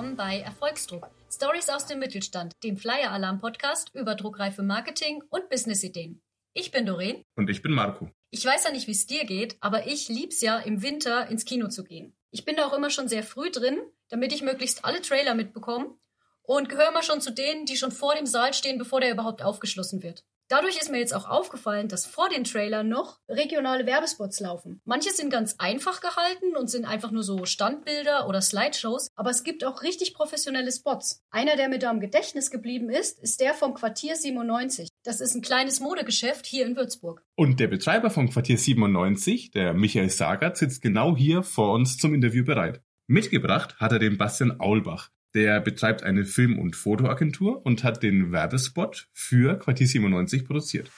willkommen bei Erfolgsdruck. Stories aus dem Mittelstand, dem Flyer Alarm Podcast über druckreife Marketing und Businessideen. Ich bin Doreen. Und ich bin Marco. Ich weiß ja nicht, wie es dir geht, aber ich lieb's ja, im Winter ins Kino zu gehen. Ich bin da auch immer schon sehr früh drin, damit ich möglichst alle Trailer mitbekomme und gehöre immer schon zu denen, die schon vor dem Saal stehen, bevor der überhaupt aufgeschlossen wird. Dadurch ist mir jetzt auch aufgefallen, dass vor den Trailern noch regionale Werbespots laufen. Manche sind ganz einfach gehalten und sind einfach nur so Standbilder oder Slideshows, aber es gibt auch richtig professionelle Spots. Einer, der mir da im Gedächtnis geblieben ist, ist der vom Quartier 97. Das ist ein kleines Modegeschäft hier in Würzburg. Und der Betreiber vom Quartier 97, der Michael Sagert, sitzt genau hier vor uns zum Interview bereit. Mitgebracht hat er den Bastian Aulbach. Der betreibt eine Film- und Fotoagentur und hat den Werbespot für Quartier 97 produziert.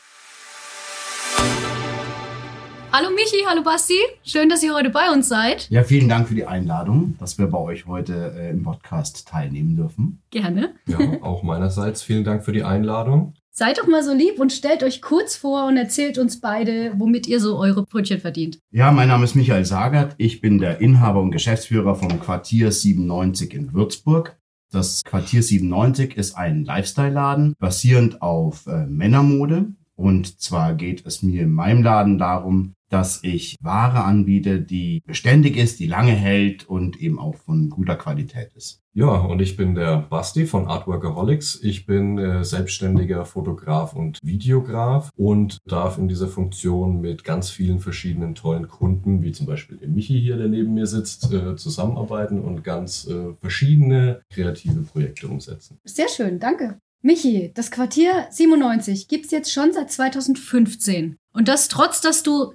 Hallo Michi, hallo Basti. Schön, dass ihr heute bei uns seid. Ja, vielen Dank für die Einladung, dass wir bei euch heute äh, im Podcast teilnehmen dürfen. Gerne. Ja, auch meinerseits vielen Dank für die Einladung. Seid doch mal so lieb und stellt euch kurz vor und erzählt uns beide, womit ihr so eure Brötchen verdient. Ja, mein Name ist Michael Sagert. Ich bin der Inhaber und Geschäftsführer vom Quartier 97 in Würzburg. Das Quartier 97 ist ein Lifestyle-Laden basierend auf äh, Männermode. Und zwar geht es mir in meinem Laden darum, dass ich Ware anbiete, die beständig ist, die lange hält und eben auch von guter Qualität ist. Ja, und ich bin der Basti von Artworkaholics. Ich bin äh, selbstständiger Fotograf und Videograf und darf in dieser Funktion mit ganz vielen verschiedenen tollen Kunden, wie zum Beispiel dem Michi hier, der neben mir sitzt, äh, zusammenarbeiten und ganz äh, verschiedene kreative Projekte umsetzen. Sehr schön, danke. Michi, das Quartier 97 gibt's jetzt schon seit 2015. Und das trotz, dass du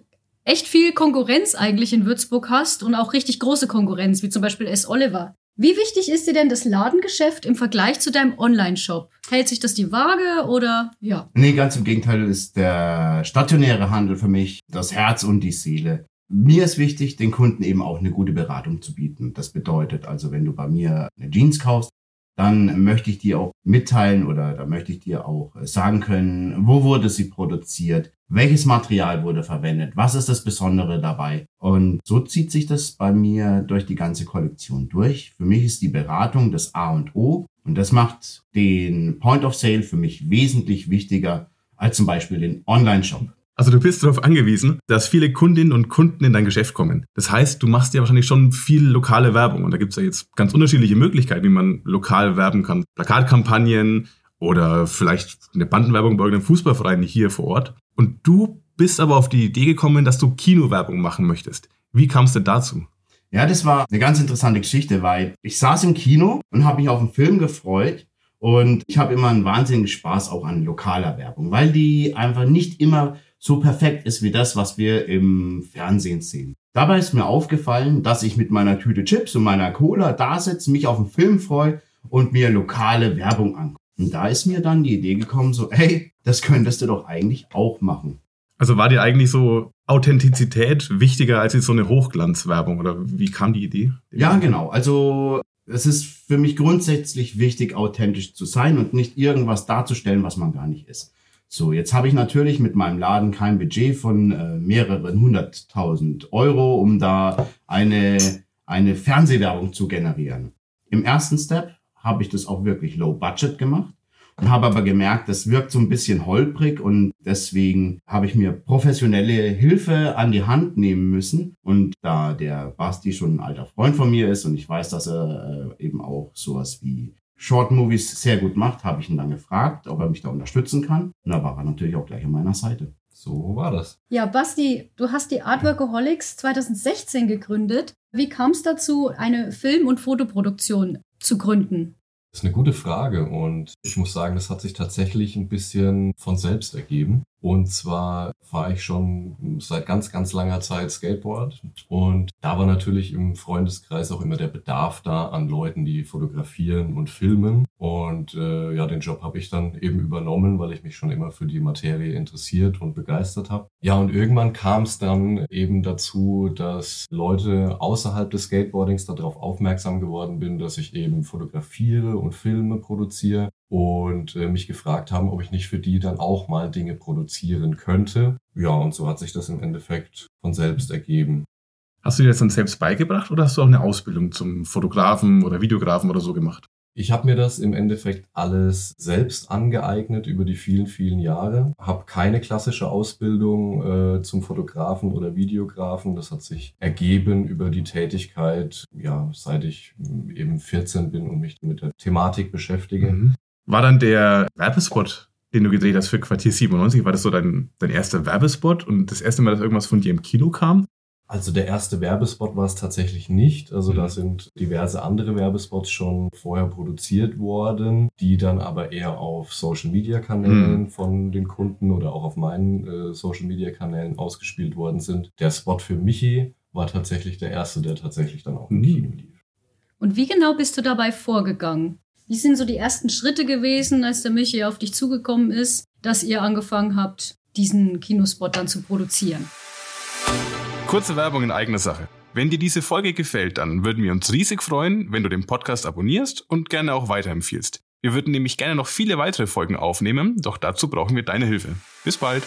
echt viel Konkurrenz eigentlich in Würzburg hast und auch richtig große Konkurrenz, wie zum Beispiel S. Oliver. Wie wichtig ist dir denn das Ladengeschäft im Vergleich zu deinem Online-Shop? Hält sich das die Waage oder ja? Nee, ganz im Gegenteil ist der stationäre Handel für mich das Herz und die Seele. Mir ist wichtig, den Kunden eben auch eine gute Beratung zu bieten. Das bedeutet also, wenn du bei mir eine Jeans kaufst, dann möchte ich dir auch mitteilen oder da möchte ich dir auch sagen können, wo wurde sie produziert, welches Material wurde verwendet, was ist das Besondere dabei. Und so zieht sich das bei mir durch die ganze Kollektion durch. Für mich ist die Beratung das A und O und das macht den Point of Sale für mich wesentlich wichtiger als zum Beispiel den Online-Shop. Also du bist darauf angewiesen, dass viele Kundinnen und Kunden in dein Geschäft kommen. Das heißt, du machst ja wahrscheinlich schon viel lokale Werbung. Und da gibt es ja jetzt ganz unterschiedliche Möglichkeiten, wie man lokal werben kann. Plakatkampagnen oder vielleicht eine Bandenwerbung bei irgendeinem Fußballverein hier vor Ort. Und du bist aber auf die Idee gekommen, dass du Kinowerbung machen möchtest. Wie kam es denn dazu? Ja, das war eine ganz interessante Geschichte, weil ich saß im Kino und habe mich auf einen Film gefreut. Und ich habe immer einen wahnsinnigen Spaß auch an lokaler Werbung, weil die einfach nicht immer so perfekt ist wie das, was wir im Fernsehen sehen. Dabei ist mir aufgefallen, dass ich mit meiner Tüte Chips und meiner Cola da sitze, mich auf den Film freue und mir lokale Werbung angucke. Und da ist mir dann die Idee gekommen, so, hey, das könntest du doch eigentlich auch machen. Also war dir eigentlich so Authentizität wichtiger als jetzt so eine Hochglanzwerbung oder wie kam die Idee? Ja, genau. Also es ist für mich grundsätzlich wichtig, authentisch zu sein und nicht irgendwas darzustellen, was man gar nicht ist. So, jetzt habe ich natürlich mit meinem Laden kein Budget von äh, mehreren hunderttausend Euro, um da eine, eine Fernsehwerbung zu generieren. Im ersten Step habe ich das auch wirklich low budget gemacht und habe aber gemerkt, das wirkt so ein bisschen holprig und deswegen habe ich mir professionelle Hilfe an die Hand nehmen müssen. Und da der Basti schon ein alter Freund von mir ist und ich weiß, dass er äh, eben auch sowas wie Short Movies sehr gut macht, habe ich ihn dann gefragt, ob er mich da unterstützen kann. Und da war er natürlich auch gleich an meiner Seite. So war das. Ja, Basti, du hast die Artworkaholics 2016 gegründet. Wie kam es dazu, eine Film- und Fotoproduktion zu gründen? Ist eine gute Frage und ich muss sagen, das hat sich tatsächlich ein bisschen von selbst ergeben. Und zwar fahre ich schon seit ganz, ganz langer Zeit Skateboard. Und da war natürlich im Freundeskreis auch immer der Bedarf da an Leuten, die fotografieren und filmen. Und äh, ja, den Job habe ich dann eben übernommen, weil ich mich schon immer für die Materie interessiert und begeistert habe. Ja, und irgendwann kam es dann eben dazu, dass Leute außerhalb des Skateboardings darauf aufmerksam geworden bin, dass ich eben fotografiere und Filme produziere und äh, mich gefragt haben, ob ich nicht für die dann auch mal Dinge produzieren könnte. Ja, und so hat sich das im Endeffekt von selbst ergeben. Hast du dir das dann selbst beigebracht oder hast du auch eine Ausbildung zum Fotografen oder Videografen oder so gemacht? Ich habe mir das im Endeffekt alles selbst angeeignet über die vielen, vielen Jahre. Habe keine klassische Ausbildung äh, zum Fotografen oder Videografen. Das hat sich ergeben über die Tätigkeit, ja, seit ich eben 14 bin und mich mit der Thematik beschäftige. Mhm. War dann der Werbespot, den du gedreht hast für Quartier 97, war das so dein, dein erster Werbespot und das erste Mal, dass irgendwas von dir im Kino kam? Also der erste Werbespot war es tatsächlich nicht. Also mhm. da sind diverse andere Werbespots schon vorher produziert worden, die dann aber eher auf Social-Media-Kanälen mhm. von den Kunden oder auch auf meinen äh, Social-Media-Kanälen ausgespielt worden sind. Der Spot für Michi war tatsächlich der erste, der tatsächlich dann auch im mhm. Kino lief. Und wie genau bist du dabei vorgegangen? Wie sind so die ersten Schritte gewesen, als der Michi auf dich zugekommen ist, dass ihr angefangen habt, diesen Kinospot dann zu produzieren? Kurze Werbung in eigener Sache. Wenn dir diese Folge gefällt, dann würden wir uns riesig freuen, wenn du den Podcast abonnierst und gerne auch weiterempfiehlst. Wir würden nämlich gerne noch viele weitere Folgen aufnehmen, doch dazu brauchen wir deine Hilfe. Bis bald.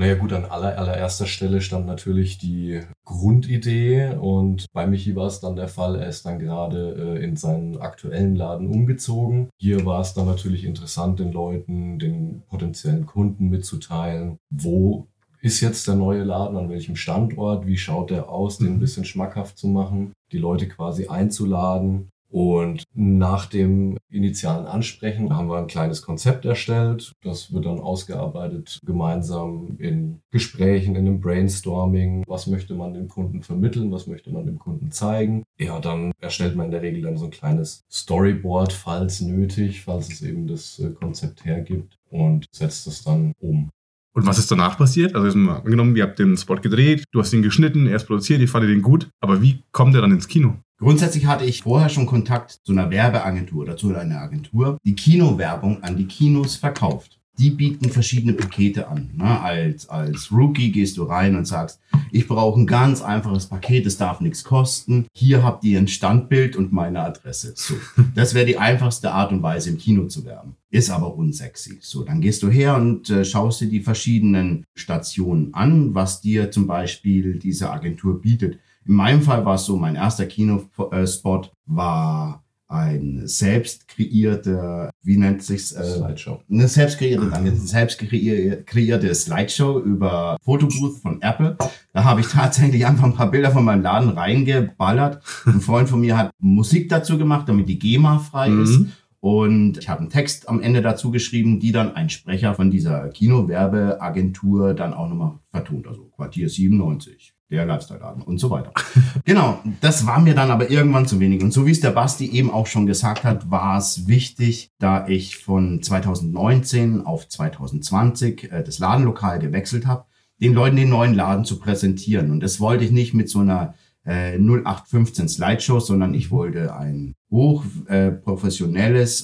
Naja gut, an aller, allererster Stelle stand natürlich die Grundidee und bei Michi war es dann der Fall, er ist dann gerade äh, in seinen aktuellen Laden umgezogen. Hier war es dann natürlich interessant, den Leuten, den potenziellen Kunden mitzuteilen, wo ist jetzt der neue Laden, an welchem Standort, wie schaut der aus, den ein mhm. bisschen schmackhaft zu machen, die Leute quasi einzuladen. Und nach dem initialen Ansprechen haben wir ein kleines Konzept erstellt. Das wird dann ausgearbeitet gemeinsam in Gesprächen, in einem Brainstorming. Was möchte man dem Kunden vermitteln? Was möchte man dem Kunden zeigen? Ja, dann erstellt man in der Regel dann so ein kleines Storyboard, falls nötig, falls es eben das äh, Konzept hergibt und setzt es dann um. Und was ist danach passiert? Also mal angenommen, ihr habt den Spot gedreht, du hast ihn geschnitten, er ist produziert, ich fand den gut, aber wie kommt er dann ins Kino? Grundsätzlich hatte ich vorher schon Kontakt zu einer Werbeagentur oder zu einer Agentur, die Kinowerbung an die Kinos verkauft die bieten verschiedene Pakete an. Ne? Als, als Rookie gehst du rein und sagst, ich brauche ein ganz einfaches Paket, es darf nichts kosten. Hier habt ihr ein Standbild und meine Adresse. So, das wäre die einfachste Art und Weise, im Kino zu werben. Ist aber unsexy. So, dann gehst du her und äh, schaust dir die verschiedenen Stationen an, was dir zum Beispiel diese Agentur bietet. In meinem Fall war es so, mein erster Kinospot war ein selbst kreierte, wie nennt sich's? Äh, Slideshow. Eine selbst kreierte, eine selbst kreierte Slideshow über Fotobooth von Apple. Da habe ich tatsächlich einfach ein paar Bilder von meinem Laden reingeballert. Ein Freund von mir hat Musik dazu gemacht, damit die GEMA frei mhm. ist. Und ich habe einen Text am Ende dazu geschrieben, die dann ein Sprecher von dieser Kinowerbeagentur dann auch nochmal vertont. Also Quartier 97 der Lifestyle-Laden und so weiter. genau, das war mir dann aber irgendwann zu wenig. Und so wie es der Basti eben auch schon gesagt hat, war es wichtig, da ich von 2019 auf 2020 äh, das Ladenlokal gewechselt habe, den Leuten den neuen Laden zu präsentieren. Und das wollte ich nicht mit so einer äh, 0815 Slideshow, sondern ich wollte ein hoch äh,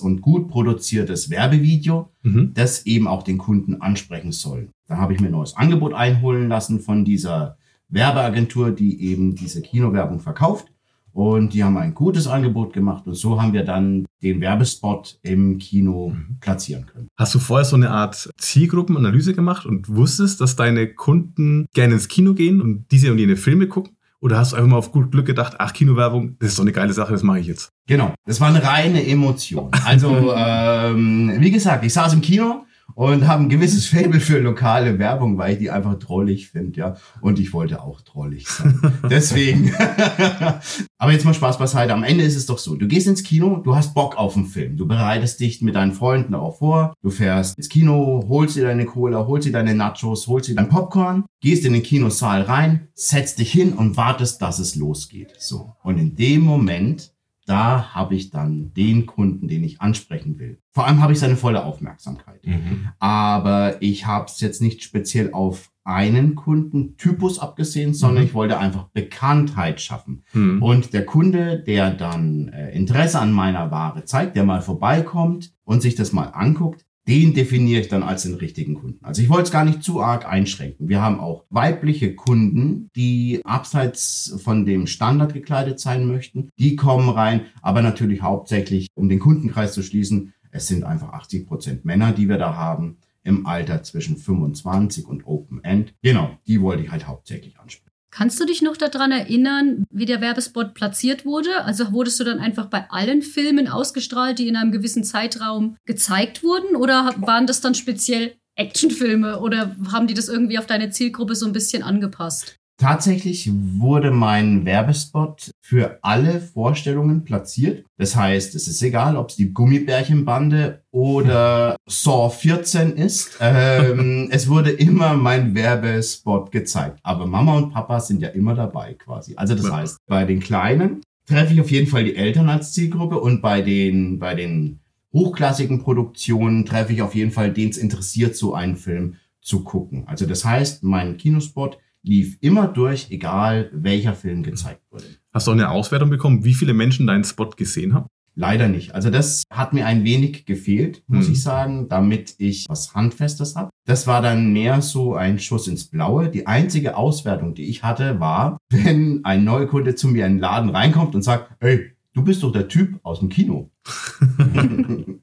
und gut produziertes Werbevideo, mhm. das eben auch den Kunden ansprechen soll. Da habe ich mir ein neues Angebot einholen lassen von dieser Werbeagentur, die eben diese Kinowerbung verkauft. Und die haben ein gutes Angebot gemacht und so haben wir dann den Werbespot im Kino mhm. platzieren können. Hast du vorher so eine Art Zielgruppenanalyse gemacht und wusstest, dass deine Kunden gerne ins Kino gehen und diese und jene Filme gucken? Oder hast du einfach mal auf gut Glück gedacht, ach, Kinowerbung, das ist so eine geile Sache, das mache ich jetzt? Genau, das war eine reine Emotion. Also, ähm, wie gesagt, ich saß im Kino und habe ein gewisses Fable für lokale Werbung, weil ich die einfach trollig finde, ja. Und ich wollte auch trollig sein. Deswegen. Aber jetzt mal Spaß beiseite. Am Ende ist es doch so. Du gehst ins Kino, du hast Bock auf einen Film. Du bereitest dich mit deinen Freunden darauf vor. Du fährst ins Kino, holst dir deine Cola, holst dir deine Nachos, holst dir dein Popcorn, gehst in den Kinosaal rein, setzt dich hin und wartest, dass es losgeht. So. Und in dem Moment da habe ich dann den Kunden, den ich ansprechen will. Vor allem habe ich seine volle Aufmerksamkeit. Mhm. Aber ich habe es jetzt nicht speziell auf einen Kundentypus abgesehen, sondern mhm. ich wollte einfach Bekanntheit schaffen. Mhm. Und der Kunde, der dann äh, Interesse an meiner Ware zeigt, der mal vorbeikommt und sich das mal anguckt, den definiere ich dann als den richtigen Kunden. Also ich wollte es gar nicht zu arg einschränken. Wir haben auch weibliche Kunden, die abseits von dem Standard gekleidet sein möchten. Die kommen rein, aber natürlich hauptsächlich, um den Kundenkreis zu schließen, es sind einfach 80 Prozent Männer, die wir da haben, im Alter zwischen 25 und Open End. Genau, die wollte ich halt hauptsächlich ansprechen. Kannst du dich noch daran erinnern, wie der Werbespot platziert wurde? Also wurdest du dann einfach bei allen Filmen ausgestrahlt, die in einem gewissen Zeitraum gezeigt wurden? Oder waren das dann speziell Actionfilme oder haben die das irgendwie auf deine Zielgruppe so ein bisschen angepasst? Tatsächlich wurde mein Werbespot für alle Vorstellungen platziert. Das heißt, es ist egal, ob es die Gummibärchenbande oder Saw 14 ist. Ähm, es wurde immer mein Werbespot gezeigt. Aber Mama und Papa sind ja immer dabei quasi. Also das heißt, bei den Kleinen treffe ich auf jeden Fall die Eltern als Zielgruppe und bei den, bei den hochklassigen Produktionen treffe ich auf jeden Fall, den es interessiert, so einen Film zu gucken. Also das heißt, mein Kinospot lief immer durch, egal welcher Film gezeigt wurde. Hast du auch eine Auswertung bekommen, wie viele Menschen deinen Spot gesehen haben? Leider nicht. Also das hat mir ein wenig gefehlt, muss Hm. ich sagen, damit ich was Handfestes habe. Das war dann mehr so ein Schuss ins Blaue. Die einzige Auswertung, die ich hatte, war, wenn ein Neukunde zu mir in den Laden reinkommt und sagt, hey, du bist doch der Typ aus dem Kino.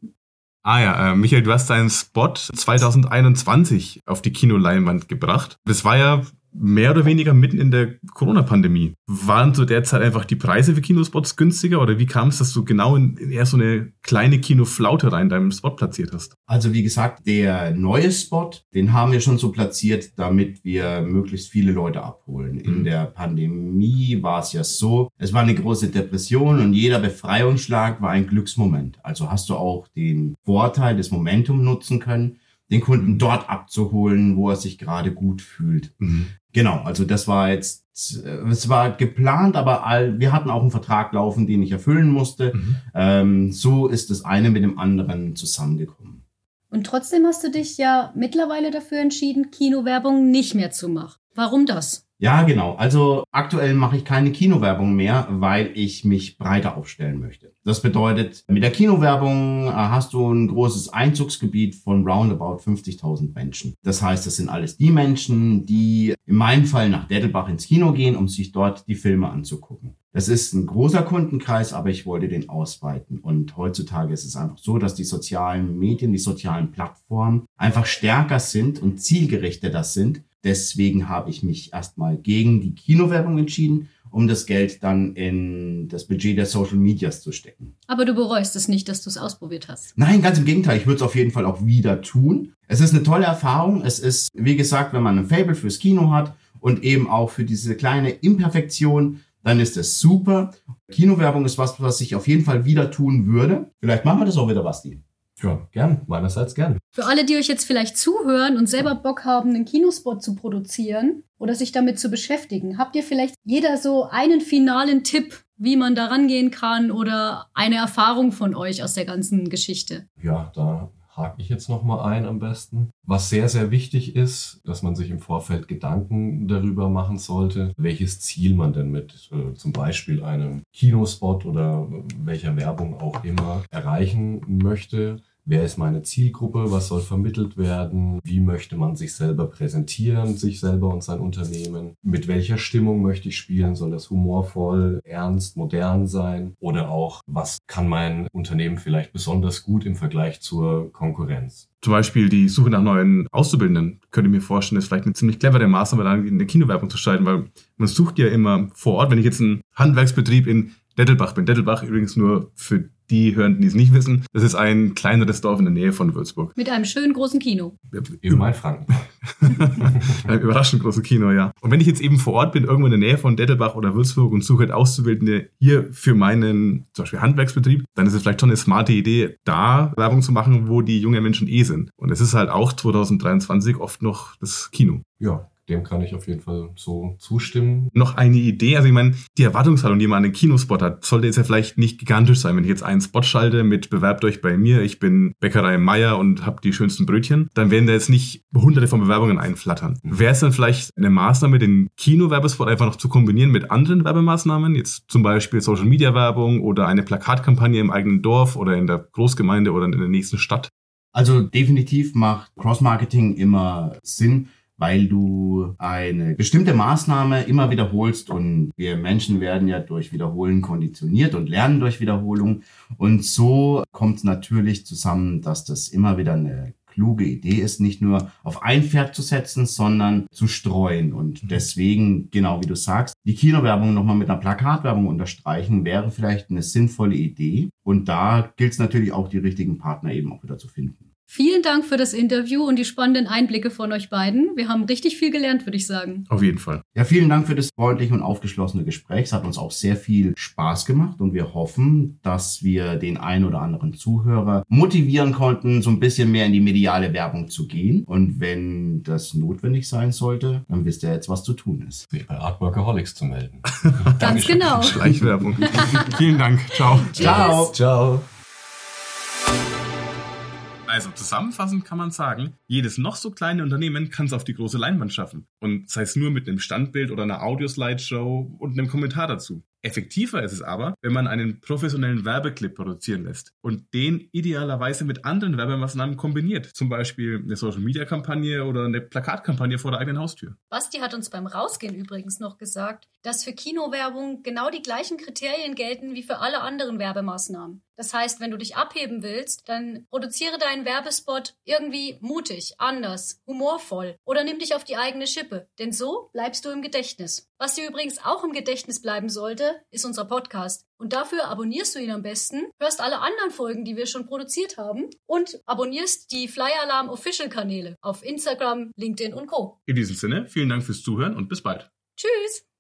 Ah ja, äh, Michael, du hast deinen Spot 2021 auf die Kinoleinwand gebracht. Das war ja mehr oder weniger mitten in der Corona-Pandemie. Waren zu der Zeit einfach die Preise für Kinospots günstiger oder wie kam es, dass du genau in, in eher so eine kleine Kinoflaute rein in deinem Spot platziert hast? Also wie gesagt, der neue Spot, den haben wir schon so platziert, damit wir möglichst viele Leute abholen. In Mhm. der Pandemie war es ja so, es war eine große Depression und jeder Befreiungsschlag war ein Glücksmoment. Also hast du auch den Vorteil des Momentum nutzen können, den Kunden Mhm. dort abzuholen, wo er sich gerade gut fühlt. Genau, also das war jetzt, äh, es war geplant, aber all, wir hatten auch einen Vertrag laufen, den ich erfüllen musste. Mhm. Ähm, so ist das eine mit dem anderen zusammengekommen. Und trotzdem hast du dich ja mittlerweile dafür entschieden, Kinowerbung nicht mehr zu machen. Warum das? Ja, genau. Also aktuell mache ich keine Kinowerbung mehr, weil ich mich breiter aufstellen möchte. Das bedeutet, mit der Kinowerbung äh, hast du ein großes Einzugsgebiet von roundabout 50.000 Menschen. Das heißt, das sind alles die Menschen, die in meinem Fall nach Dettelbach ins Kino gehen, um sich dort die Filme anzugucken. Das ist ein großer Kundenkreis, aber ich wollte den ausweiten. Und heutzutage ist es einfach so, dass die sozialen Medien, die sozialen Plattformen einfach stärker sind und zielgerichteter sind. Deswegen habe ich mich erstmal gegen die Kinowerbung entschieden, um das Geld dann in das Budget der Social Medias zu stecken. Aber du bereust es nicht, dass du es ausprobiert hast. Nein, ganz im Gegenteil. Ich würde es auf jeden Fall auch wieder tun. Es ist eine tolle Erfahrung. Es ist, wie gesagt, wenn man ein Fable fürs Kino hat und eben auch für diese kleine Imperfektion, dann ist es super. Kinowerbung ist was, was ich auf jeden Fall wieder tun würde. Vielleicht machen wir das auch wieder, Basti. Ja, gern. Meinerseits gern. Für alle, die euch jetzt vielleicht zuhören und selber Bock haben, einen Kinospot zu produzieren oder sich damit zu beschäftigen, habt ihr vielleicht jeder so einen finalen Tipp, wie man da rangehen kann oder eine Erfahrung von euch aus der ganzen Geschichte? Ja, da hake ich jetzt nochmal ein am besten. Was sehr, sehr wichtig ist, dass man sich im Vorfeld Gedanken darüber machen sollte, welches Ziel man denn mit äh, zum Beispiel einem Kinospot oder welcher Werbung auch immer erreichen möchte. Wer ist meine Zielgruppe? Was soll vermittelt werden? Wie möchte man sich selber präsentieren, sich selber und sein Unternehmen? Mit welcher Stimmung möchte ich spielen? Soll das humorvoll, ernst, modern sein? Oder auch, was kann mein Unternehmen vielleicht besonders gut im Vergleich zur Konkurrenz? Zum Beispiel die Suche nach neuen Auszubildenden. Könnte ich mir vorstellen, ist vielleicht eine ziemlich clevere Maßnahme, da in der Kinowerbung zu schalten, weil man sucht ja immer vor Ort. Wenn ich jetzt ein Handwerksbetrieb in Dettelbach bin, Dettelbach übrigens nur für die hören, die es nicht wissen, das ist ein kleineres Dorf in der Nähe von Würzburg. Mit einem schönen großen Kino. Im Mainfranken. Ein überraschend großes Kino, ja. Und wenn ich jetzt eben vor Ort bin, irgendwo in der Nähe von Dettelbach oder Würzburg und suche halt Auszubildende hier für meinen zum Beispiel Handwerksbetrieb, dann ist es vielleicht schon eine smarte Idee, da Werbung zu machen, wo die jungen Menschen eh sind. Und es ist halt auch 2023 oft noch das Kino. Ja, dem kann ich auf jeden Fall so zustimmen. Noch eine Idee, also ich meine, die Erwartungshaltung, die man an einen Kinospot hat, sollte jetzt ja vielleicht nicht gigantisch sein. Wenn ich jetzt einen Spot schalte mit Bewerbt euch bei mir, ich bin Bäckerei Meier und habe die schönsten Brötchen, dann werden da jetzt nicht hunderte von Bewerbungen einflattern. Wäre es dann vielleicht eine Maßnahme, den Kino-Werbespot einfach noch zu kombinieren mit anderen Werbemaßnahmen, jetzt zum Beispiel Social-Media-Werbung oder eine Plakatkampagne im eigenen Dorf oder in der Großgemeinde oder in der nächsten Stadt? Also definitiv macht Cross-Marketing immer Sinn, weil du eine bestimmte Maßnahme immer wiederholst und wir Menschen werden ja durch Wiederholen konditioniert und lernen durch Wiederholung und so kommt es natürlich zusammen, dass das immer wieder eine kluge Idee ist, nicht nur auf ein Pferd zu setzen, sondern zu streuen. Und deswegen, genau wie du sagst, die Kinowerbung nochmal mit einer Plakatwerbung unterstreichen, wäre vielleicht eine sinnvolle Idee. Und da gilt es natürlich auch, die richtigen Partner eben auch wieder zu finden. Vielen Dank für das Interview und die spannenden Einblicke von euch beiden. Wir haben richtig viel gelernt, würde ich sagen. Auf jeden Fall. Ja, vielen Dank für das freundliche und aufgeschlossene Gespräch. Es hat uns auch sehr viel Spaß gemacht und wir hoffen, dass wir den einen oder anderen Zuhörer motivieren konnten, so ein bisschen mehr in die mediale Werbung zu gehen. Und wenn das notwendig sein sollte, dann wisst ihr jetzt, was zu tun ist. Sich bei Artworkaholics zu melden. Ganz genau. Schleichwerbung. Vielen Dank. Ciao. Ciao. Ciao. Also zusammenfassend kann man sagen, jedes noch so kleine Unternehmen kann es auf die große Leinwand schaffen. Und sei es nur mit einem Standbild oder einer Audioslideshow und einem Kommentar dazu. Effektiver ist es aber, wenn man einen professionellen Werbeclip produzieren lässt und den idealerweise mit anderen Werbemaßnahmen kombiniert. Zum Beispiel eine Social-Media-Kampagne oder eine Plakatkampagne vor der eigenen Haustür. Basti hat uns beim Rausgehen übrigens noch gesagt, dass für Kinowerbung genau die gleichen Kriterien gelten wie für alle anderen Werbemaßnahmen. Das heißt, wenn du dich abheben willst, dann produziere deinen Werbespot irgendwie mutig, anders, humorvoll oder nimm dich auf die eigene Schippe, denn so bleibst du im Gedächtnis. Was dir übrigens auch im Gedächtnis bleiben sollte, ist unser Podcast. Und dafür abonnierst du ihn am besten, hörst alle anderen Folgen, die wir schon produziert haben und abonnierst die Flyer Alarm Official Kanäle auf Instagram, LinkedIn und Co. In diesem Sinne, vielen Dank fürs Zuhören und bis bald. Tschüss!